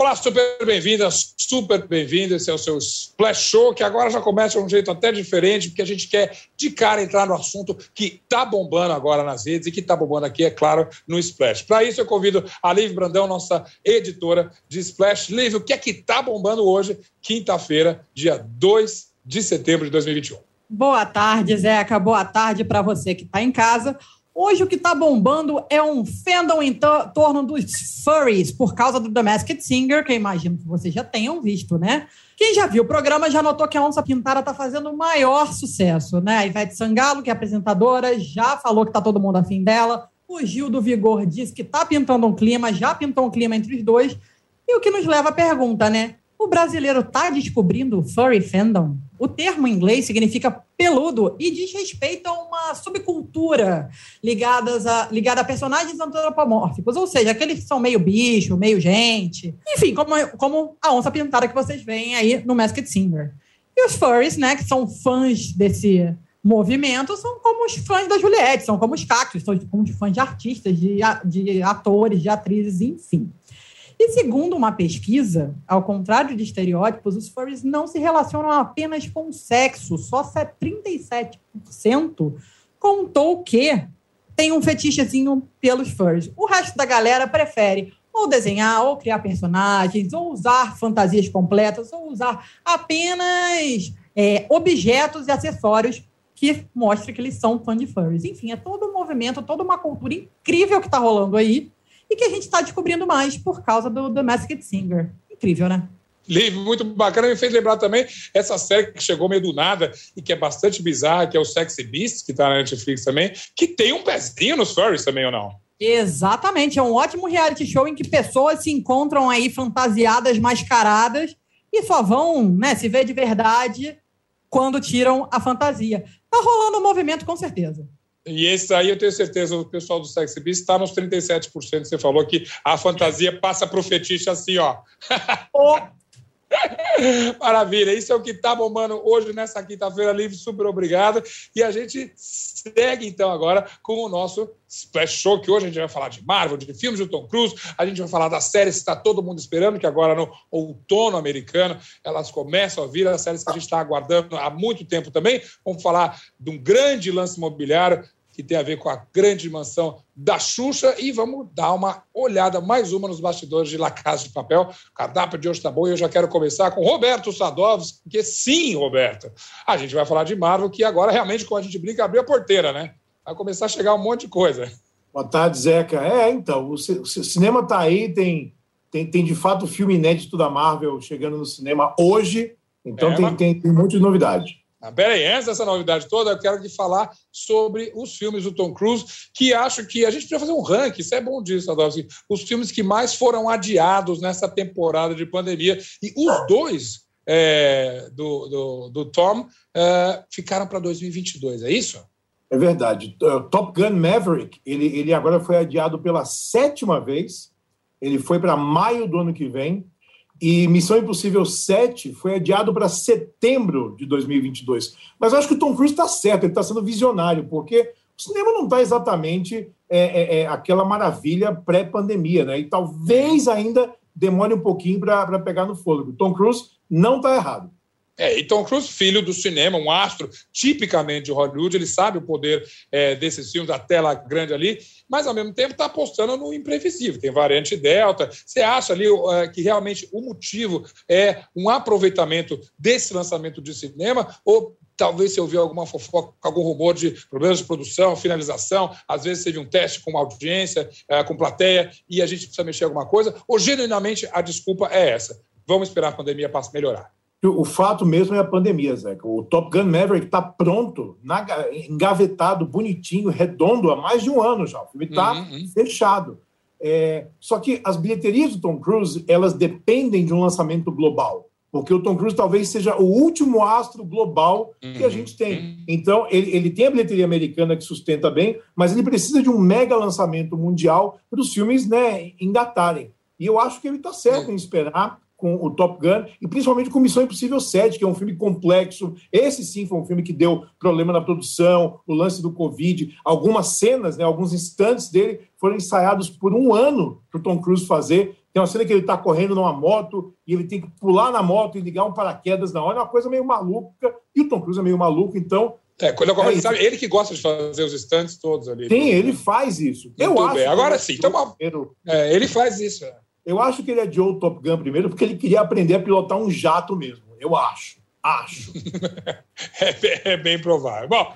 Olá, super bem-vinda, super bem-vindo. Esse é o seu Splash Show, que agora já começa de um jeito até diferente, porque a gente quer de cara entrar no assunto que está bombando agora nas redes e que está bombando aqui, é claro, no Splash. Para isso, eu convido a Liv Brandão, nossa editora de Splash. Liv, o que é que está bombando hoje, quinta-feira, dia 2 de setembro de 2021? Boa tarde, Zeca. Boa tarde para você que está em casa. Hoje o que está bombando é um fandom em torno dos furries, por causa do The Masked Singer, que eu imagino que vocês já tenham visto, né? Quem já viu o programa já notou que a Onça Pintada está fazendo o maior sucesso, né? A Ivete Sangalo, que é apresentadora, já falou que está todo mundo afim dela. O Gil do Vigor disse que está pintando um clima, já pintou um clima entre os dois. E o que nos leva à pergunta, né? O brasileiro está descobrindo o furry fandom? O termo em inglês significa peludo e diz respeito a uma subcultura ligadas a, ligada a personagens antropomórficos, ou seja, aqueles que são meio bicho, meio gente. Enfim, como, como a onça pintada que vocês veem aí no Masked Singer. E os furries, né, que são fãs desse movimento, são como os fãs da Juliette, são como os cactos, são como os fãs de artistas, de, de atores, de atrizes, enfim. E segundo uma pesquisa, ao contrário de estereótipos, os furries não se relacionam apenas com sexo. Só 37% contou que tem um fetichezinho pelos furries. O resto da galera prefere ou desenhar, ou criar personagens, ou usar fantasias completas, ou usar apenas é, objetos e acessórios que mostrem que eles são fã de furries. Enfim, é todo um movimento, toda uma cultura incrível que está rolando aí e que a gente está descobrindo mais por causa do The Masked Singer. Incrível, né? Livro muito bacana, me fez lembrar também essa série que chegou meio do nada e que é bastante bizarra, que é o Sexy Beast, que está na Netflix também, que tem um pezinho nos furries também, ou não? Exatamente, é um ótimo reality show em que pessoas se encontram aí fantasiadas, mascaradas e só vão né, se ver de verdade quando tiram a fantasia. Tá rolando um movimento com certeza. E esse aí eu tenho certeza, o pessoal do Sexy Beast está nos 37%. Você falou que a fantasia passa para o fetiche assim, ó. Oh. Maravilha, isso é o que está bombando hoje nessa quinta-feira livre. Super obrigado. E a gente segue então agora com o nosso Splash Show, que hoje a gente vai falar de Marvel, de filmes do Tom Cruise, a gente vai falar das séries que está todo mundo esperando, que agora no outono americano elas começam a vir, as séries que a gente está aguardando há muito tempo também. Vamos falar de um grande lance imobiliário que tem a ver com a grande mansão da Xuxa e vamos dar uma olhada mais uma nos bastidores de La Casa de Papel. O cardápio de hoje está bom e eu já quero começar com Roberto Sadovski, porque sim, Roberto, a gente vai falar de Marvel, que agora realmente, como a gente brinca, abriu a porteira, né? Vai começar a chegar um monte de coisa. Boa tarde, Zeca. É, então, o cinema está aí, tem, tem, tem de fato filme inédito da Marvel chegando no cinema hoje, então é, tem, mas... tem, tem muitas novidades. Ah, peraí, antes dessa novidade toda, eu quero te falar sobre os filmes do Tom Cruise, que acho que a gente precisa fazer um ranking, isso é bom disso, Adolfo. Os filmes que mais foram adiados nessa temporada de pandemia. E os dois é, do, do, do, Tom é, ficaram para 2022, é isso? É verdade. Top Gun Maverick, ele, ele agora foi adiado pela sétima vez. Ele foi para maio do ano que vem. E Missão Impossível 7 foi adiado para setembro de 2022. Mas eu acho que o Tom Cruise está certo, ele está sendo visionário, porque o cinema não está exatamente é, é, é, aquela maravilha pré-pandemia, né? E talvez ainda demore um pouquinho para pegar no fôlego. Tom Cruise não está errado. É, e Tom Cruise, filho do cinema, um astro tipicamente de Hollywood, ele sabe o poder é, desses filmes, da tela grande ali, mas ao mesmo tempo está apostando no imprevisível. Tem variante Delta. Você acha ali é, que realmente o motivo é um aproveitamento desse lançamento de cinema ou talvez você ouviu alguma fofoca, algum rumor de problemas de produção, finalização, às vezes teve um teste com audiência, é, com plateia, e a gente precisa mexer alguma coisa, ou genuinamente a desculpa é essa? Vamos esperar a pandemia melhorar. O fato mesmo é a pandemia, Zeca. O Top Gun Maverick está pronto, na, engavetado, bonitinho, redondo há mais de um ano já. O filme está uhum, uhum. fechado. É, só que as bilheterias do Tom Cruise elas dependem de um lançamento global, porque o Tom Cruise talvez seja o último astro global uhum, que a uhum, gente tem. Uhum. Então ele, ele tem a bilheteria americana que sustenta bem, mas ele precisa de um mega lançamento mundial para os filmes né, engatarem. E eu acho que ele está certo em esperar com o Top Gun e principalmente com Missão Impossível 7, que é um filme complexo. Esse sim foi um filme que deu problema na produção, o lance do Covid. Algumas cenas, né, alguns instantes dele foram ensaiados por um ano para o Tom Cruise fazer Tem uma cena que ele está correndo numa moto e ele tem que pular na moto e ligar um paraquedas na hora. É uma coisa meio maluca. E o Tom Cruise é meio maluco, então. É, quando eu é sabe, ele que gosta de fazer os stands todos ali. Sim, ele faz isso. Eu bem. acho. Agora sim, então, é, ele faz isso. Eu acho que ele é Joe Top Gun primeiro, porque ele queria aprender a pilotar um jato mesmo. Eu acho. Acho. é, é bem provável. Bom,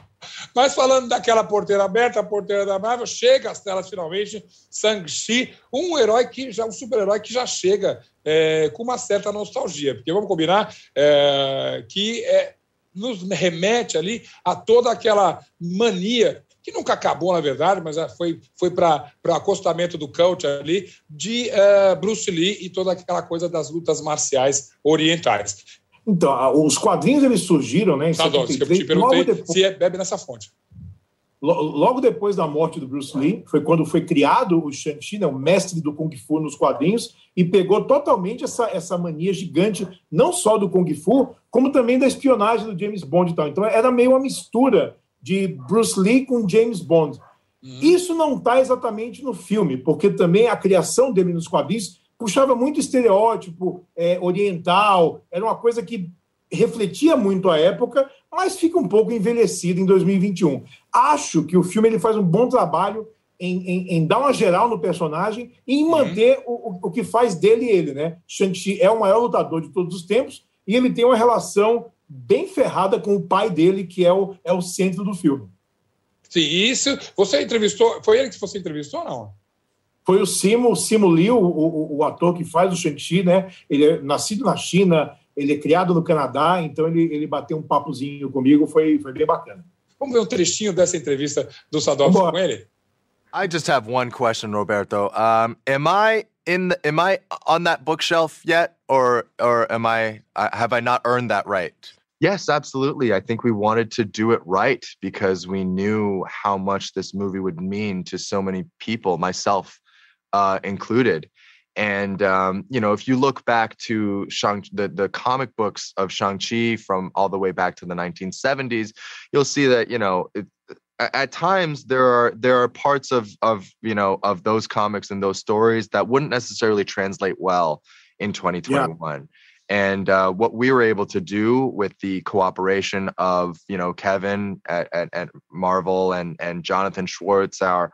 mas falando daquela porteira aberta, a porteira da Marvel, chega às telas finalmente Shang-Chi, um herói que já, um super-herói que já chega é, com uma certa nostalgia, porque vamos combinar é, que é, nos remete ali a toda aquela mania que nunca acabou, na verdade, mas foi, foi para o acostamento do coach ali, de uh, Bruce Lee e toda aquela coisa das lutas marciais orientais. Então, os quadrinhos eles surgiram, né? Em tá, 73, eu te perguntei depois, se é, bebe nessa fonte. Logo depois da morte do Bruce Lee, foi quando foi criado o Shang-Chi, né, o mestre do Kung Fu nos quadrinhos, e pegou totalmente essa, essa mania gigante, não só do Kung Fu, como também da espionagem do James Bond e tal. Então era meio uma mistura de Bruce Lee com James Bond. Uhum. Isso não está exatamente no filme, porque também a criação dele nos quadrinhos puxava muito estereótipo é, oriental, era uma coisa que refletia muito a época, mas fica um pouco envelhecido em 2021. Acho que o filme ele faz um bom trabalho em, em, em dar uma geral no personagem e em uhum. manter uhum. o, o, que faz dele ele, né? Shang-Chi é o maior lutador de todos os tempos e ele tem uma relação bem ferrada com o pai dele, que é o, é o centro do filme. Sim, isso. Você entrevistou. Foi ele que você entrevistou ou não? foi o Simo, o Simo Liu, o, o, o ator que faz o Shang-Chi, né? Ele é nascido na China, ele é criado no Canadá, então ele, ele bateu um papozinho comigo, foi, foi bem bacana. Vamos ver um trechinho dessa entrevista do Sadovski com ele? I just have one question, Roberto. Um, am I in the, am I on that bookshelf yet, or or am I have I not earned that right? Yes, absolutely. I think we wanted to do it right because we knew how much this movie would mean to so many people, myself uh, included. And um, you know, if you look back to Shang, the the comic books of Shang Chi from all the way back to the 1970s, you'll see that you know it, at times there are there are parts of of you know of those comics and those stories that wouldn't necessarily translate well in 2021. Yeah. And uh, what we were able to do with the cooperation of you know Kevin at, at, at Marvel and and Jonathan Schwartz, our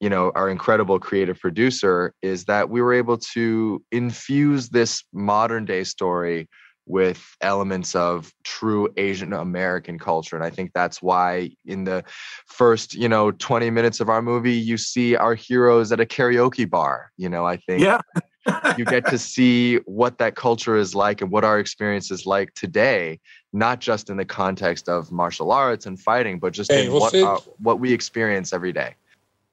you know our incredible creative producer is that we were able to infuse this modern day story with elements of true asian american culture. And i think that's why in the first you know 20 minutes of our movie you see our heroes at a karaoke bar you know i think yeah you get to see what that culture is like and what our experience is like today not just in the context of martial arts and fighting but just hey, in what, uh, what we experience every day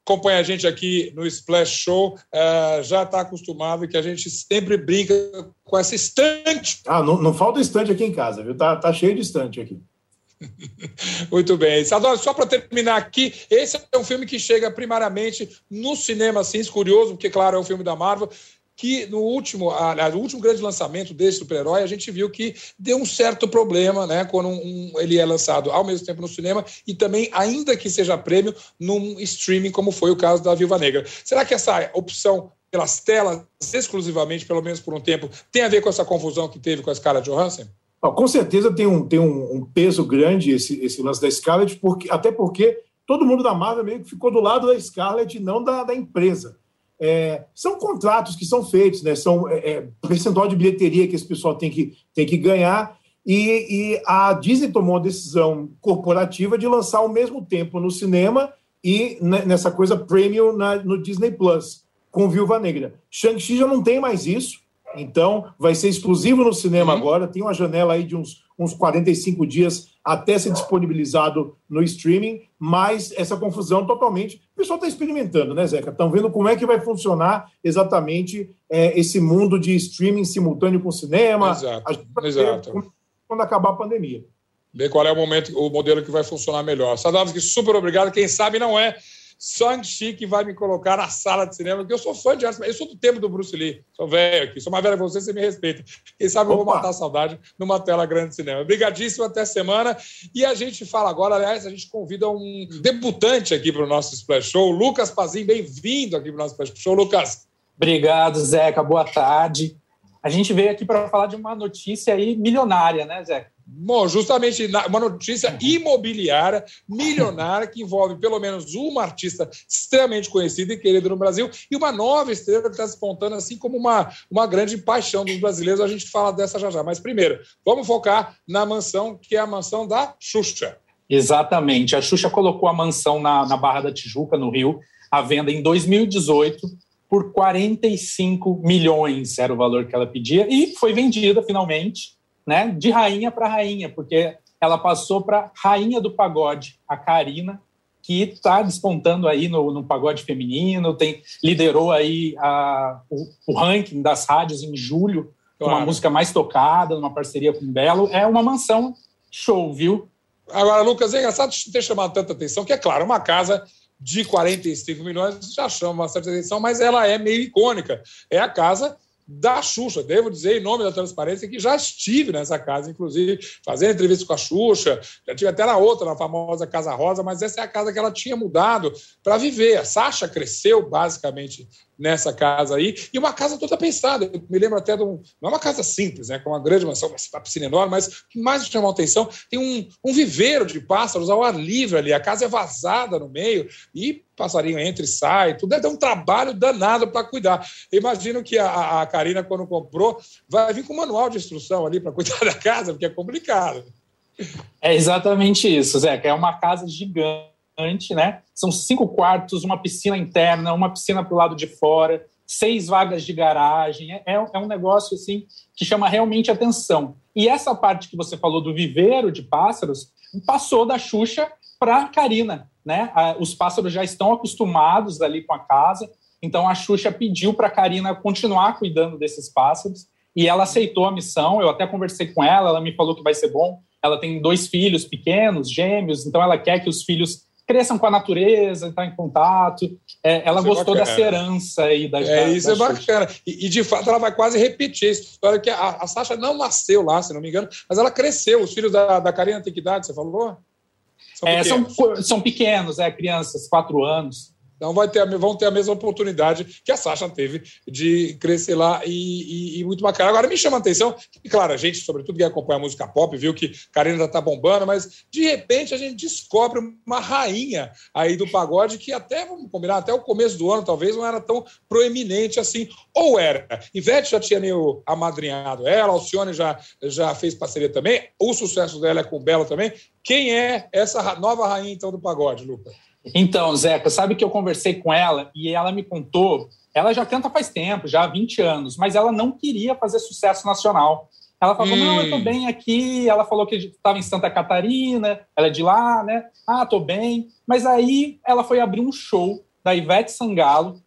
acompanha a gente aqui no Splash Show uh, já está acostumado que a gente sempre brinca com essa estante. Ah, não, não falta estante aqui em casa, viu? Tá, tá cheio de estante aqui. Muito bem. Sador, só para terminar aqui, esse é um filme que chega primariamente no cinema, assim, curioso, porque, claro, é um filme da Marvel, que no último, aliás, último grande lançamento desse super-herói, a gente viu que deu um certo problema, né, quando um, um, ele é lançado ao mesmo tempo no cinema e também, ainda que seja prêmio, num streaming, como foi o caso da Viúva Negra. Será que essa opção pelas telas, exclusivamente, pelo menos por um tempo, tem a ver com essa confusão que teve com a Scarlett Johansson? Com certeza tem um, tem um, um peso grande esse, esse lance da Scarlett, porque, até porque todo mundo da Marvel meio que ficou do lado da Scarlett e não da, da empresa. É, são contratos que são feitos, né? são é, é, percentual de bilheteria que esse pessoal tem que, tem que ganhar. E, e, a Disney tomou a decisão corporativa de lançar ao mesmo tempo no cinema e nessa coisa premium na, no Disney Plus, com Viúva Negra. Shang-Chi já não tem mais isso, então vai ser exclusivo no cinema uhum. agora. Tem uma janela aí de uns, uns 45 dias até ser disponibilizado no streaming, mas essa confusão totalmente. O pessoal está experimentando, né, Zeca? Estão vendo como é que vai funcionar exatamente é, esse mundo de streaming simultâneo com cinema. Exato. exato. Quando acabar a pandemia. Ver qual é o momento, o modelo que vai funcionar melhor. Sadovski, super obrigado. Quem sabe não é Shang-Chi que vai me colocar na sala de cinema, porque eu sou fã de arte, eu sou do tempo do Bruce Lee, sou velho aqui, sou mais velho que você, você me respeita. Quem sabe Opa. eu vou matar a saudade numa tela grande de cinema. Obrigadíssimo, até semana. E a gente fala agora, aliás, a gente convida um debutante aqui para o nosso Splash Show, Lucas Pazin, bem-vindo aqui para o nosso Splash Show. Lucas, Obrigado, Zeca. Boa tarde. A gente veio aqui para falar de uma notícia aí milionária, né, Zeca? Bom, justamente uma notícia imobiliária milionária que envolve pelo menos uma artista extremamente conhecida e querida no Brasil e uma nova estrela que está despontando assim como uma, uma grande paixão dos brasileiros. A gente fala dessa já já. Mas primeiro, vamos focar na mansão que é a mansão da Xuxa. Exatamente. A Xuxa colocou a mansão na, na Barra da Tijuca, no Rio, à venda em 2018 por 45 milhões, era o valor que ela pedia, e foi vendida finalmente né, de rainha para rainha, porque ela passou para rainha do pagode, a Karina, que está despontando aí no, no, pagode feminino, tem liderou aí a, o, o, ranking das rádios em julho, claro. uma música mais tocada, numa parceria com o Belo. É uma mansão show, viu? Agora, Lucas, é engraçado ter chamado tanta atenção, que é claro, uma casa de 45 milhões já chama bastante atenção, mas ela é meio icônica. É a casa da Xuxa. Devo dizer, em nome da transparência, que já estive nessa casa, inclusive, fazendo entrevista com a Xuxa. Já tive até na outra, na famosa Casa Rosa, mas essa é a casa que ela tinha mudado para viver. A Sasha cresceu, basicamente, nessa casa aí, e uma casa toda pensada. Eu me lembro até de um. Não é uma casa simples, né? Com uma grande mansão, uma piscina enorme, mas o que mais me chamou a atenção tem um, um viveiro de pássaros ao ar livre ali. A casa é vazada no meio e passarinho entra e sai, tudo dar um trabalho danado para cuidar. Imagino que a, a Karina, quando comprou, vai vir com um manual de instrução ali para cuidar da casa, porque é complicado. É exatamente isso, Zé, é uma casa gigante né? São cinco quartos, uma piscina interna, uma piscina para o lado de fora, seis vagas de garagem. É, é um negócio assim que chama realmente atenção. E essa parte que você falou do viveiro de pássaros passou da Xuxa para a Karina, né? Os pássaros já estão acostumados ali com a casa, então a Xuxa pediu para a Karina continuar cuidando desses pássaros e ela aceitou a missão. Eu até conversei com ela, ela me falou que vai ser bom. Ela tem dois filhos pequenos, gêmeos, então ela quer que os filhos cresçam com a natureza, estar em contato. É, ela isso é gostou é dessa herança aí da É, isso da é bacana. E, e, de fato, ela vai quase repetir essa história, que a, a Sasha não nasceu lá, se não me engano, mas ela cresceu. Os filhos da, da Karina têm que idade, você falou? São, é, pequenos. São, são pequenos, é, crianças, quatro anos. Então vai ter, vão ter a mesma oportunidade que a Sasha teve de crescer lá e, e, e muito bacana. Agora me chama a atenção, que, claro, a gente, sobretudo que acompanha a música pop, viu que Karina está bombando, mas de repente a gente descobre uma rainha aí do pagode que até, vamos combinar, até o começo do ano talvez não era tão proeminente assim. Ou era. Ivete já tinha meio amadrinhado ela, Alcione já, já fez parceria também, o sucesso dela é com o Belo também. Quem é essa nova rainha, então, do pagode, Lucas? Então, Zeca, sabe que eu conversei com ela e ela me contou. Ela já canta faz tempo, já há 20 anos, mas ela não queria fazer sucesso nacional. Ela falou: hum. não, eu tô hum. bem aqui. Ela falou que estava em Santa Catarina, ela é de lá, né? Ah, tô bem. Mas aí ela foi abrir um show da Ivete Sangalo,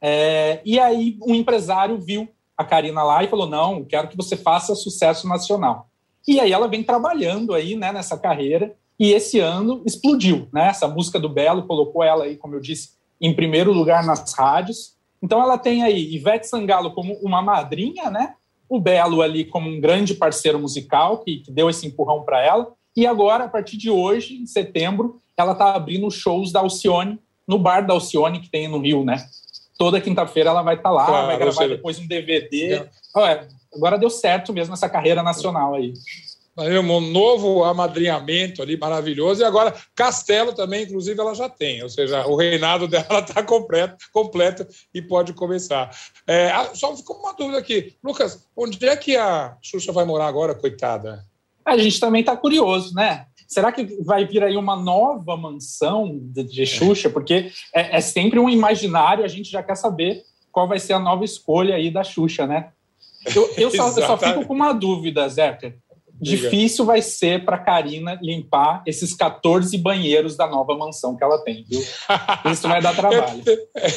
é, e aí um empresário viu a Karina lá e falou: não, quero que você faça sucesso nacional. E aí ela vem trabalhando aí né, nessa carreira e esse ano explodiu, né? Essa música do Belo colocou ela aí, como eu disse, em primeiro lugar nas rádios. Então ela tem aí Ivete Sangalo como uma madrinha, né? O Belo ali como um grande parceiro musical que, que deu esse empurrão para ela. E agora, a partir de hoje, em setembro, ela está abrindo shows da Alcione no bar da Alcione que tem no Rio, né? Toda quinta-feira ela vai estar tá lá, claro, vai gravar depois um DVD. É. Olha, agora deu certo mesmo essa carreira nacional aí um novo amadrinhamento ali maravilhoso. E agora, Castelo também, inclusive, ela já tem, ou seja, o reinado dela está completo, completo e pode começar. É, só ficou uma dúvida aqui. Lucas, onde é que a Xuxa vai morar agora, coitada? A gente também está curioso, né? Será que vai vir aí uma nova mansão de, de Xuxa? Porque é, é sempre um imaginário, a gente já quer saber qual vai ser a nova escolha aí da Xuxa, né? Eu, eu, só, eu só, fico com uma dúvida, Zé difícil vai ser para Karina limpar esses 14 banheiros da nova mansão que ela tem, viu? Isso vai dar trabalho.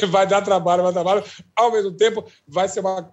vai dar trabalho, vai dar trabalho. Ao mesmo tempo, vai ser uma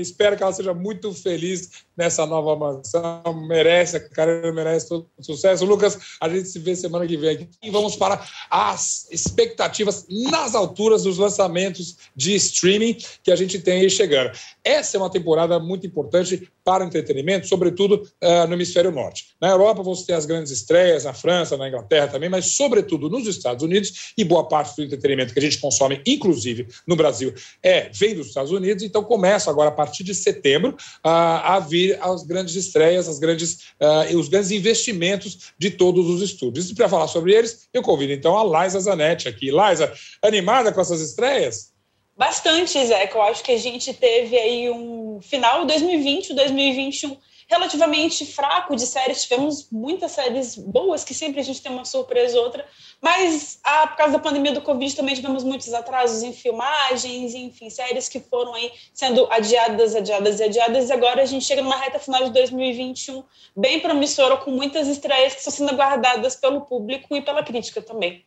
Espero que ela seja muito feliz nessa nova mansão. Merece, a Karina merece todo sucesso. Lucas, a gente se vê semana que vem aqui. E vamos para as expectativas nas alturas dos lançamentos de streaming que a gente tem aí chegando. Essa é uma temporada muito importante para o entretenimento, sobretudo uh, no hemisfério norte. Na Europa, você tem as grandes estreias, na França, na Inglaterra também, mas sobretudo nos Estados Unidos e boa parte do entretenimento que a gente consome, inclusive no Brasil, é vem dos Estados Unidos. Então começa agora a partir de setembro a vir as grandes estreias, as grandes, os grandes investimentos de todos os estúdios. E para falar sobre eles, eu convido então a Liza Zanetti aqui. Liza, animada com essas estreias? Bastante, Zé. Eu acho que a gente teve aí um final 2020, 2021 relativamente fraco de séries. Tivemos muitas séries boas, que sempre a gente tem uma surpresa ou outra, mas ah, por causa da pandemia do Covid também tivemos muitos atrasos em filmagens, enfim, séries que foram aí sendo adiadas, adiadas e adiadas. E agora a gente chega numa reta final de 2021 bem promissora, com muitas estreias que estão sendo aguardadas pelo público e pela crítica também.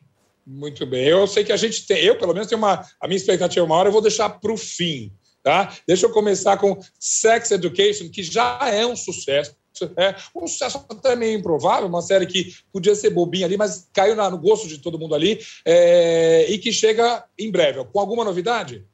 Muito bem. Eu sei que a gente tem, eu pelo menos tenho uma, a minha expectativa maior, eu vou deixar para o fim, tá? Deixa eu começar com Sex Education, que já é um sucesso. É um sucesso até meio improvável, uma série que podia ser bobinha ali, mas caiu no gosto de todo mundo ali é, e que chega em breve. Com alguma novidade?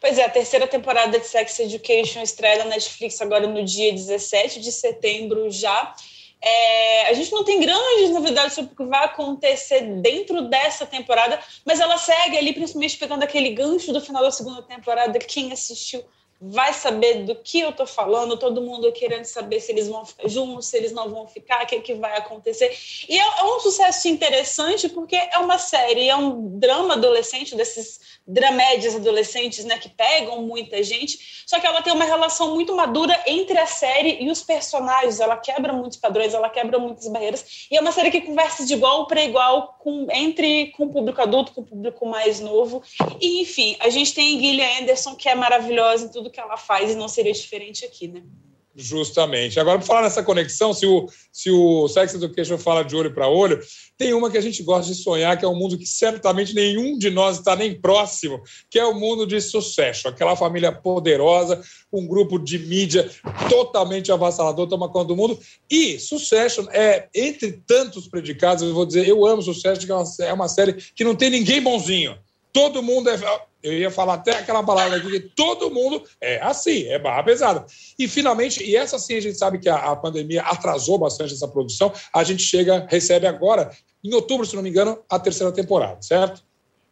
Pois é, a terceira temporada de Sex Education estreia na Netflix agora no dia 17 de setembro já. É, a gente não tem grandes novidades sobre o que vai acontecer dentro dessa temporada, mas ela segue ali, principalmente pegando aquele gancho do final da segunda temporada. Quem assistiu vai saber do que eu tô falando, todo mundo querendo saber se eles vão ficar juntos, se eles não vão ficar, o que, é que vai acontecer. E é, é, um sucesso interessante porque é uma série, é um drama adolescente, desses dramédias adolescentes, né, que pegam muita gente, só que ela tem uma relação muito madura entre a série e os personagens, ela quebra muitos padrões, ela quebra muitas barreiras, e é uma série que conversa de igual para igual com, entre com o público adulto, com o público mais novo, e enfim, a gente tem Gillian Anderson, que é maravilhosa em tudo que ela faz e não seria diferente aqui, né? Justamente. Agora, para falar nessa conexão, se o, se o Sex Education fala de olho para olho, tem uma que a gente gosta de sonhar, que é um mundo que certamente nenhum de nós está nem próximo, que é o mundo de sucesso. Aquela família poderosa, um grupo de mídia totalmente avassalador, toma conta do mundo. E Succession é, entre tantos predicados, eu vou dizer, eu amo Succession, que é uma, é uma série que não tem ninguém bonzinho. Todo mundo é eu ia falar até aquela palavra aqui, que todo mundo é assim, é barra pesada. E finalmente, e essa sim a gente sabe que a, a pandemia atrasou bastante essa produção, a gente chega, recebe agora, em outubro, se não me engano, a terceira temporada, certo?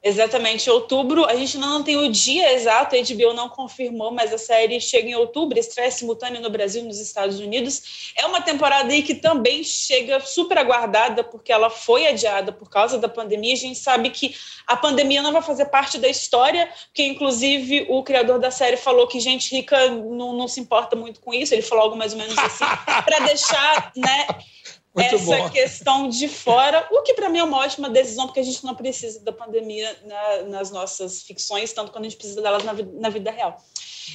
Exatamente, outubro. A gente não tem o dia exato, a HBO não confirmou, mas a série chega em outubro, estreia simultânea no Brasil e nos Estados Unidos. É uma temporada aí que também chega super aguardada, porque ela foi adiada por causa da pandemia. A gente sabe que a pandemia não vai fazer parte da história, porque inclusive o criador da série falou que gente rica não, não se importa muito com isso. Ele falou algo mais ou menos assim, para deixar, né? Muito essa bom. questão de fora, o que para mim é uma ótima decisão, porque a gente não precisa da pandemia na, nas nossas ficções, tanto quando a gente precisa delas na, na vida real.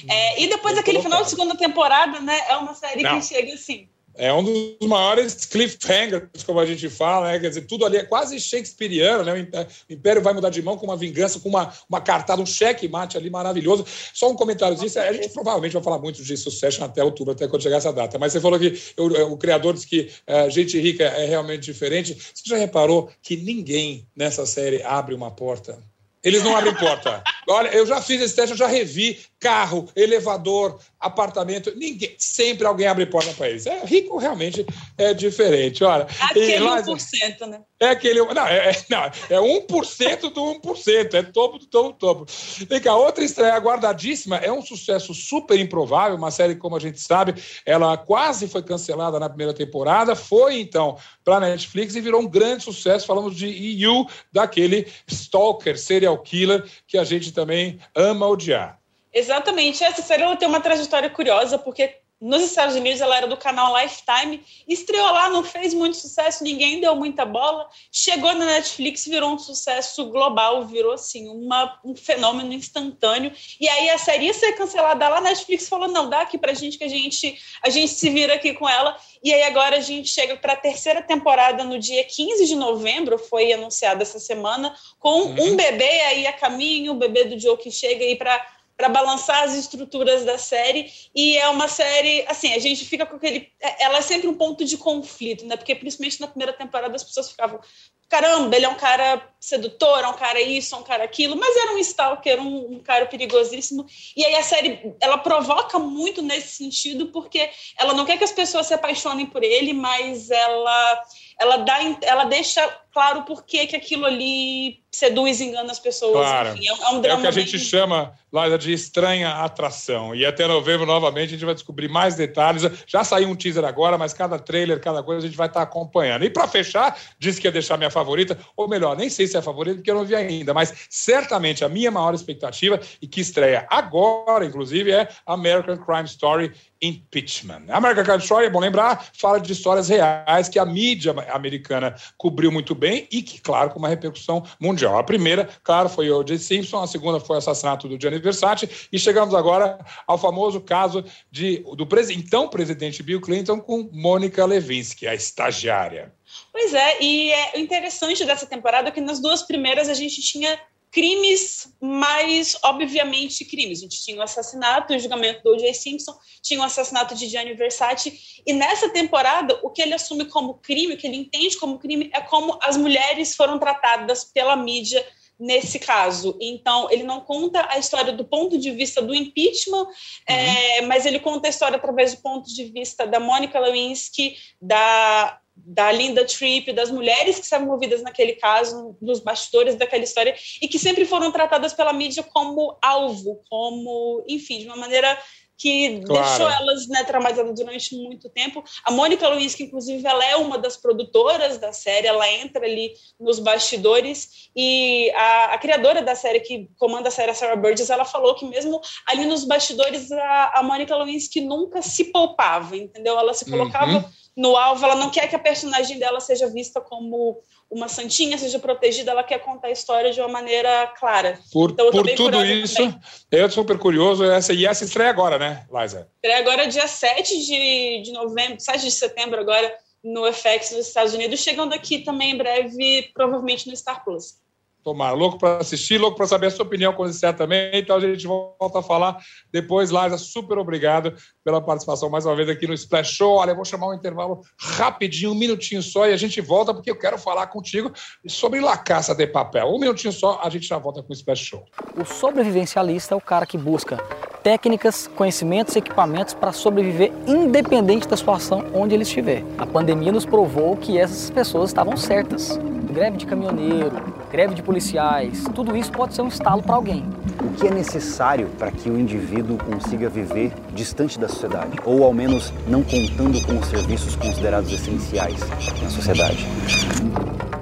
É, e depois daquele final de segunda temporada, né, é uma série não. que chega assim é um dos maiores cliffhangers, como a gente fala, né? Quer dizer, tudo ali é quase shakespeariano, né? O Império vai mudar de mão com uma vingança, com uma, uma cartada, um cheque mate ali maravilhoso. Só um comentário disso, a gente provavelmente vai falar muito de Succession até outubro, até quando chegar essa data. Mas você falou que eu, o criador disse que uh, gente rica é realmente diferente. Você já reparou que ninguém nessa série abre uma porta? Eles não abrem porta. Olha, eu já fiz esse teste, eu já revi carro, elevador, apartamento. Ninguém, sempre alguém abre porta para eles. É rico realmente é diferente. Olha, aquele e, 1%, né? É aquele. Não, é, é, não, é 1% do 1%, é topo do topo do topo. Vem cá, outra estreia aguardadíssima, é um sucesso super improvável, uma série, como a gente sabe, ela quase foi cancelada na primeira temporada, foi então para Netflix e virou um grande sucesso. Falamos de EU, daquele stalker, serial killer, que a gente também ama odiar. Exatamente. Essa série ela tem uma trajetória curiosa, porque nos Estados Unidos ela era do canal Lifetime, estreou lá, não fez muito sucesso, ninguém deu muita bola, chegou na Netflix, virou um sucesso global, virou assim, uma, um fenômeno instantâneo. E aí a série ia ser cancelada lá, a Netflix falou: não, dá aqui pra gente que a gente, a gente se vira aqui com ela. E aí agora a gente chega para a terceira temporada no dia 15 de novembro, foi anunciada essa semana, com uhum. um bebê aí a caminho, o bebê do Joe que chega aí para para balançar as estruturas da série. E é uma série assim a gente fica com aquele é, ela é sempre um ponto de conflito né? Porque principalmente na primeira temporada as pessoas ficavam caramba ele é um cara sedutor é um cara isso é um cara aquilo. Mas era um stalker um, um cara perigosíssimo. E aí a série ela provoca muito nesse sentido porque ela não quer que as pessoas se apaixonem por ele mas ela ela dá ela deixa claro por que, que aquilo ali seduz e engana as pessoas. Claro. Enfim, é, é, um drama. É o que a gente bem... chama, Laila, de estranha atração. E até novembro, novamente, a gente vai descobrir mais detalhes. Já saiu um teaser agora, mas cada trailer, cada coisa, a gente vai estar acompanhando. E para fechar, disse que ia deixar minha favorita, ou melhor, nem sei se é a favorita, porque eu não vi ainda, mas certamente a minha maior expectativa, e que estreia agora, inclusive, é American Crime Story Impeachment. American Crime Story, é bom lembrar, fala de histórias reais que a mídia americana cobriu muito bem e que, claro, com uma repercussão mundial. A primeira, claro, foi o J. Simpson, a segunda foi o assassinato do Gianni Versace e chegamos agora ao famoso caso de, do então presidente Bill Clinton com Mônica Lewinsky, a estagiária. Pois é, e é interessante dessa temporada que nas duas primeiras a gente tinha crimes mais obviamente crimes. A gente tinha o assassinato, o julgamento do O.J. Simpson, tinha o assassinato de Gianni Versace, e nessa temporada o que ele assume como crime, o que ele entende como crime, é como as mulheres foram tratadas pela mídia nesse caso. Então, ele não conta a história do ponto de vista do impeachment, uhum. é, mas ele conta a história através do ponto de vista da Mônica Lewinsky, da da Linda Tripp, das mulheres que estavam envolvidas naquele caso, nos bastidores daquela história, e que sempre foram tratadas pela mídia como alvo, como, enfim, de uma maneira que claro. deixou elas né, traumatizadas durante muito tempo. A Mônica Luiz, que inclusive ela é uma das produtoras da série, ela entra ali nos bastidores e a, a criadora da série, que comanda a série, a Sarah Burgess, ela falou que mesmo ali nos bastidores a, a Mônica Luiz que nunca se poupava, entendeu? Ela se colocava uhum no alvo, ela não quer que a personagem dela seja vista como uma santinha, seja protegida, ela quer contar a história de uma maneira clara. Por, então, por tudo isso, também. eu sou super curioso, essa, e essa estreia agora, né, Liza? Estreia agora dia 7 de, de novembro, 7 de setembro agora, no FX dos Estados Unidos, chegando aqui também em breve, provavelmente no Star Plus. Tomara, louco para assistir, louco para saber a sua opinião quando disser também. Então a gente volta a falar depois. Liza, super obrigado pela participação mais uma vez aqui no Splash Show. Olha, eu vou chamar um intervalo rapidinho, um minutinho só, e a gente volta, porque eu quero falar contigo sobre La Caça de Papel. Um minutinho só, a gente já volta com o Splash Show. O sobrevivencialista é o cara que busca técnicas, conhecimentos equipamentos para sobreviver independente da situação onde ele estiver. A pandemia nos provou que essas pessoas estavam certas. Greve de caminhoneiro, greve de policiais, tudo isso pode ser um estalo para alguém. O que é necessário para que o indivíduo consiga viver distante da sociedade, ou ao menos não contando com os serviços considerados essenciais na sociedade?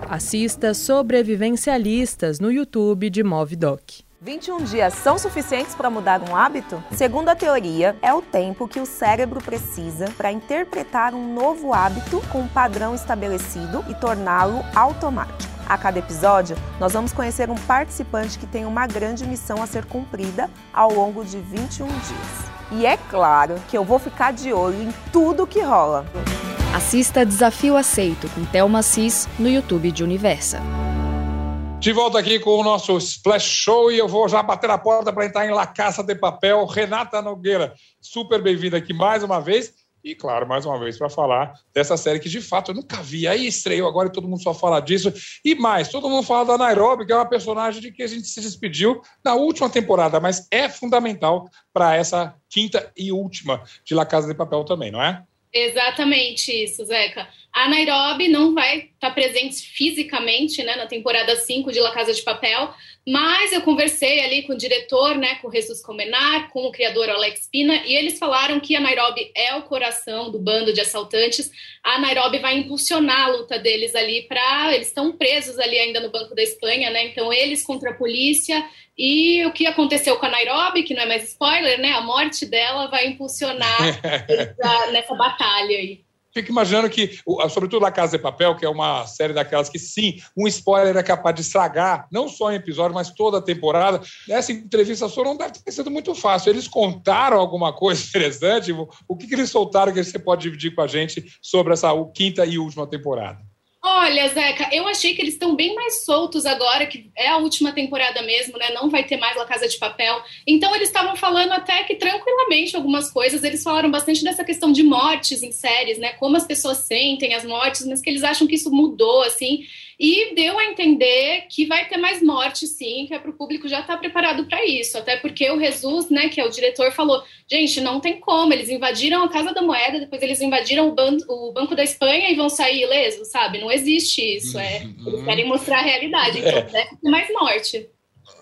Assista Sobrevivencialistas no YouTube de Movidoc. 21 dias são suficientes para mudar um hábito? Segundo a teoria, é o tempo que o cérebro precisa para interpretar um novo hábito com um padrão estabelecido e torná-lo automático. A cada episódio, nós vamos conhecer um participante que tem uma grande missão a ser cumprida ao longo de 21 dias. E é claro que eu vou ficar de olho em tudo que rola. Assista Desafio Aceito com Thelma Cis no YouTube de Universa. De volta aqui com o nosso Splash Show e eu vou já bater a porta para entrar em La Caça de Papel. Renata Nogueira, super bem-vinda aqui mais uma vez. E, claro, mais uma vez, para falar dessa série que de fato eu nunca vi. Aí estreou agora e todo mundo só fala disso. E mais, todo mundo fala da Nairobi, que é uma personagem de que a gente se despediu na última temporada, mas é fundamental para essa quinta e última de La Casa de Papel também, não é? Exatamente isso, Zeca. A Nairobi não vai estar tá presente fisicamente né, na temporada 5 de La Casa de Papel, mas eu conversei ali com o diretor, né, com o Jesus Comenar, com o criador Alex Pina, e eles falaram que a Nairobi é o coração do bando de assaltantes. A Nairobi vai impulsionar a luta deles ali para. Eles estão presos ali ainda no Banco da Espanha, né? Então, eles contra a polícia. E o que aconteceu com a Nairobi, que não é mais spoiler, né? A morte dela vai impulsionar nessa batalha aí. Fico imaginando que, sobretudo La Casa de Papel, que é uma série daquelas que, sim, um spoiler é capaz de estragar, não só em episódio, mas toda a temporada. Essa entrevista sua não deve ter sido muito fácil. Eles contaram alguma coisa interessante? O que, que eles soltaram que você pode dividir com a gente sobre essa quinta e última temporada? Olha, Zeca, eu achei que eles estão bem mais soltos agora, que é a última temporada mesmo, né? Não vai ter mais La Casa de Papel. Então eles estavam falando até que tranquilamente algumas coisas. Eles falaram bastante dessa questão de mortes em séries, né? Como as pessoas sentem as mortes, mas que eles acham que isso mudou, assim. E deu a entender que vai ter mais morte, sim, que é para o público já estar tá preparado para isso. Até porque o Jesus, né, que é o diretor, falou: gente, não tem como. Eles invadiram a Casa da Moeda, depois eles invadiram o, ban o Banco da Espanha e vão sair ilesos, sabe? Não existe isso. É, eles uhum. querem mostrar a realidade. Então, é. deve ter mais morte.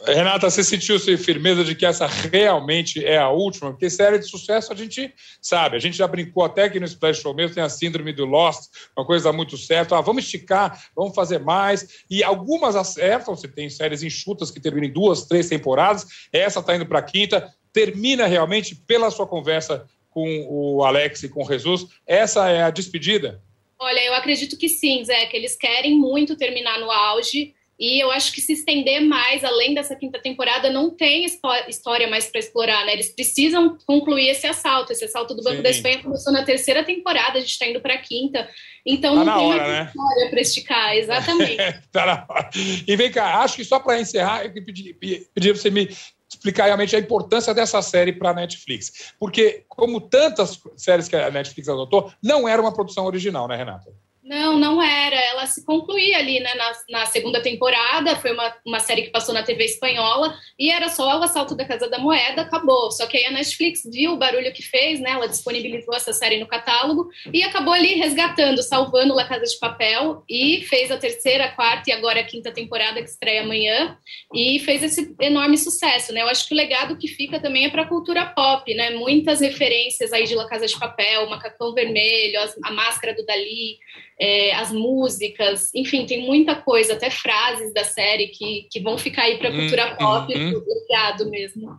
Renata, você sentiu -se firmeza de que essa realmente é a última? Porque série de sucesso a gente sabe. A gente já brincou até que no Splash Show mesmo tem a síndrome do Lost, uma coisa muito certa. Ah, vamos esticar, vamos fazer mais. E algumas acertam. Você tem séries enxutas que terminam em duas, três temporadas. Essa está indo para a quinta. Termina realmente pela sua conversa com o Alex e com o Jesus. Essa é a despedida? Olha, eu acredito que sim, Zé, que eles querem muito terminar no auge. E eu acho que se estender mais, além dessa quinta temporada, não tem história mais para explorar, né? Eles precisam concluir esse assalto. Esse assalto do Banco Sim. da Espanha começou na terceira tempada, a gente está indo para a quinta. Então tá não tem hora, né? história para esticar, exatamente. tá na hora. E vem cá, acho que só para encerrar, eu pedi, pedi para você me explicar realmente a importância dessa série para a Netflix. Porque, como tantas séries que a Netflix adotou, não era uma produção original, né, Renata? Não, não era. Ela se concluía ali né, na, na, segunda temporada. Foi uma, uma série que passou na TV espanhola e era só o assalto da Casa da Moeda, acabou. Só que aí a Netflix viu o barulho que fez, né? Ela disponibilizou essa série no catálogo e acabou ali resgatando, salvando La Casa de Papel e fez a terceira, quarta e agora a quinta temporada que estreia amanhã e fez esse enorme sucesso, né? Eu acho que o legado que fica também é para a cultura pop, né? Muitas referências aí de La Casa de Papel, Macacão Vermelho, a Máscara do Dali é, as músicas, enfim, tem muita coisa, até frases da série que, que vão ficar aí para a cultura hum, pop, hum, legado mesmo.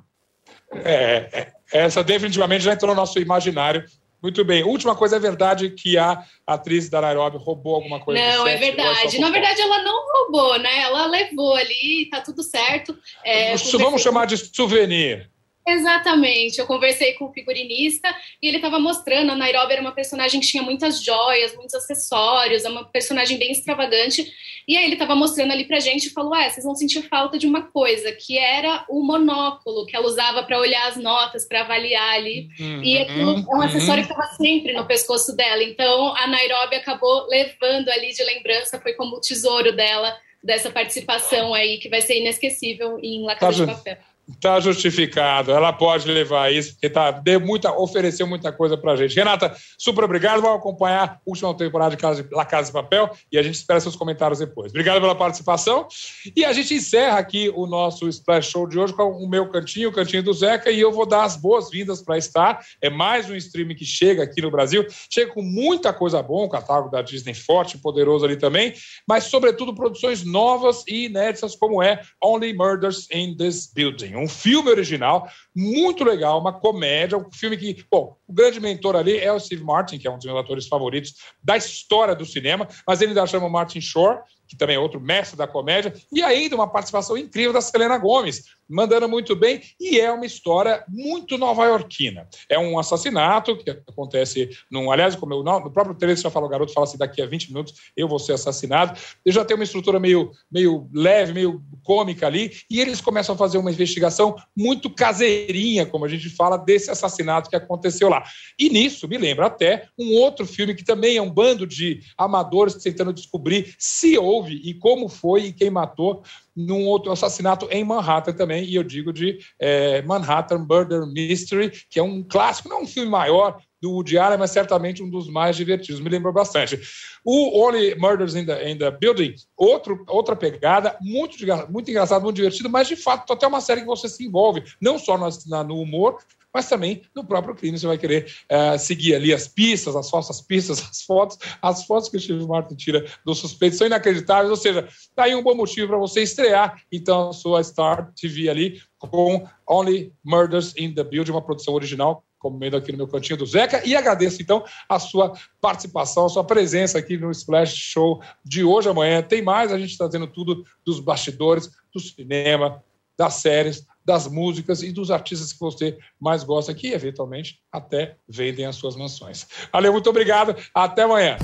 É, é, essa definitivamente já entrou no nosso imaginário. Muito bem. Última coisa, é verdade que a atriz da Nairobi roubou alguma coisa? Não, é verdade. Na verdade, ela não roubou, né? Ela levou ali, tá tudo certo. É, Vamos chamar de souvenir. Exatamente. Eu conversei com o figurinista e ele estava mostrando. A Nairobi era uma personagem que tinha muitas joias, muitos acessórios, é uma personagem bem extravagante. E aí ele estava mostrando ali pra gente e falou: É, vocês vão sentir falta de uma coisa, que era o monóculo que ela usava para olhar as notas, para avaliar ali. Uhum, e aquilo é um uhum. acessório que estava sempre no pescoço dela. Então a Nairobi acabou levando ali de lembrança, foi como o tesouro dela, dessa participação aí, que vai ser inesquecível em La Casa tá de Papel. Está justificado. Ela pode levar isso, porque tá, deu muita, ofereceu muita coisa para a gente. Renata, super obrigado. Vamos acompanhar a última temporada de Casa La Casa de Papel e a gente espera seus comentários depois. Obrigado pela participação. E a gente encerra aqui o nosso Splash Show de hoje com o meu cantinho, o cantinho do Zeca, e eu vou dar as boas-vindas para estar. É mais um streaming que chega aqui no Brasil. Chega com muita coisa boa, o catálogo da Disney forte, poderoso ali também, mas, sobretudo, produções novas e inéditas, como é Only Murders in This Building um filme original muito legal, uma comédia, um filme que, bom, o grande mentor ali é o Steve Martin, que é um dos meus atores favoritos da história do cinema, mas ele ainda chama Martin Shore, que também é outro mestre da comédia, e ainda uma participação incrível da Selena Gomes, mandando muito bem, e é uma história muito nova-iorquina. É um assassinato que acontece num. Aliás, como eu, no próprio trailer já fala, o garoto fala assim: daqui a 20 minutos eu vou ser assassinado. Ele já tem uma estrutura meio, meio leve, meio cômica ali, e eles começam a fazer uma investigação muito caseirinha, como a gente fala, desse assassinato que aconteceu lá. E nisso me lembra até um outro filme que também é um bando de amadores tentando descobrir se houve e como foi e quem matou num outro assassinato em Manhattan também, e eu digo de é, Manhattan Murder Mystery, que é um clássico, não um filme maior do Woody Allen, mas certamente um dos mais divertidos, me lembrou bastante. O Only Murders in the, in the Building, outro, outra pegada, muito, muito engraçado, muito divertido, mas de fato até uma série que você se envolve, não só no, no humor, mas também no próprio crime você vai querer uh, seguir ali as pistas, as falsas pistas, as fotos. As fotos que o Steve Martin tira do suspeito são inacreditáveis, ou seja, tá aí um bom motivo para você estrear então a sua Star TV ali com Only Murders in the Building, uma produção original comendo aqui no meu cantinho do Zeca, e agradeço então a sua participação, a sua presença aqui no Splash Show de hoje amanhã. Tem mais, a gente está fazendo tudo dos bastidores, do cinema, das séries, das músicas e dos artistas que você mais gosta, que eventualmente até vendem as suas mansões. Valeu, muito obrigado. Até amanhã.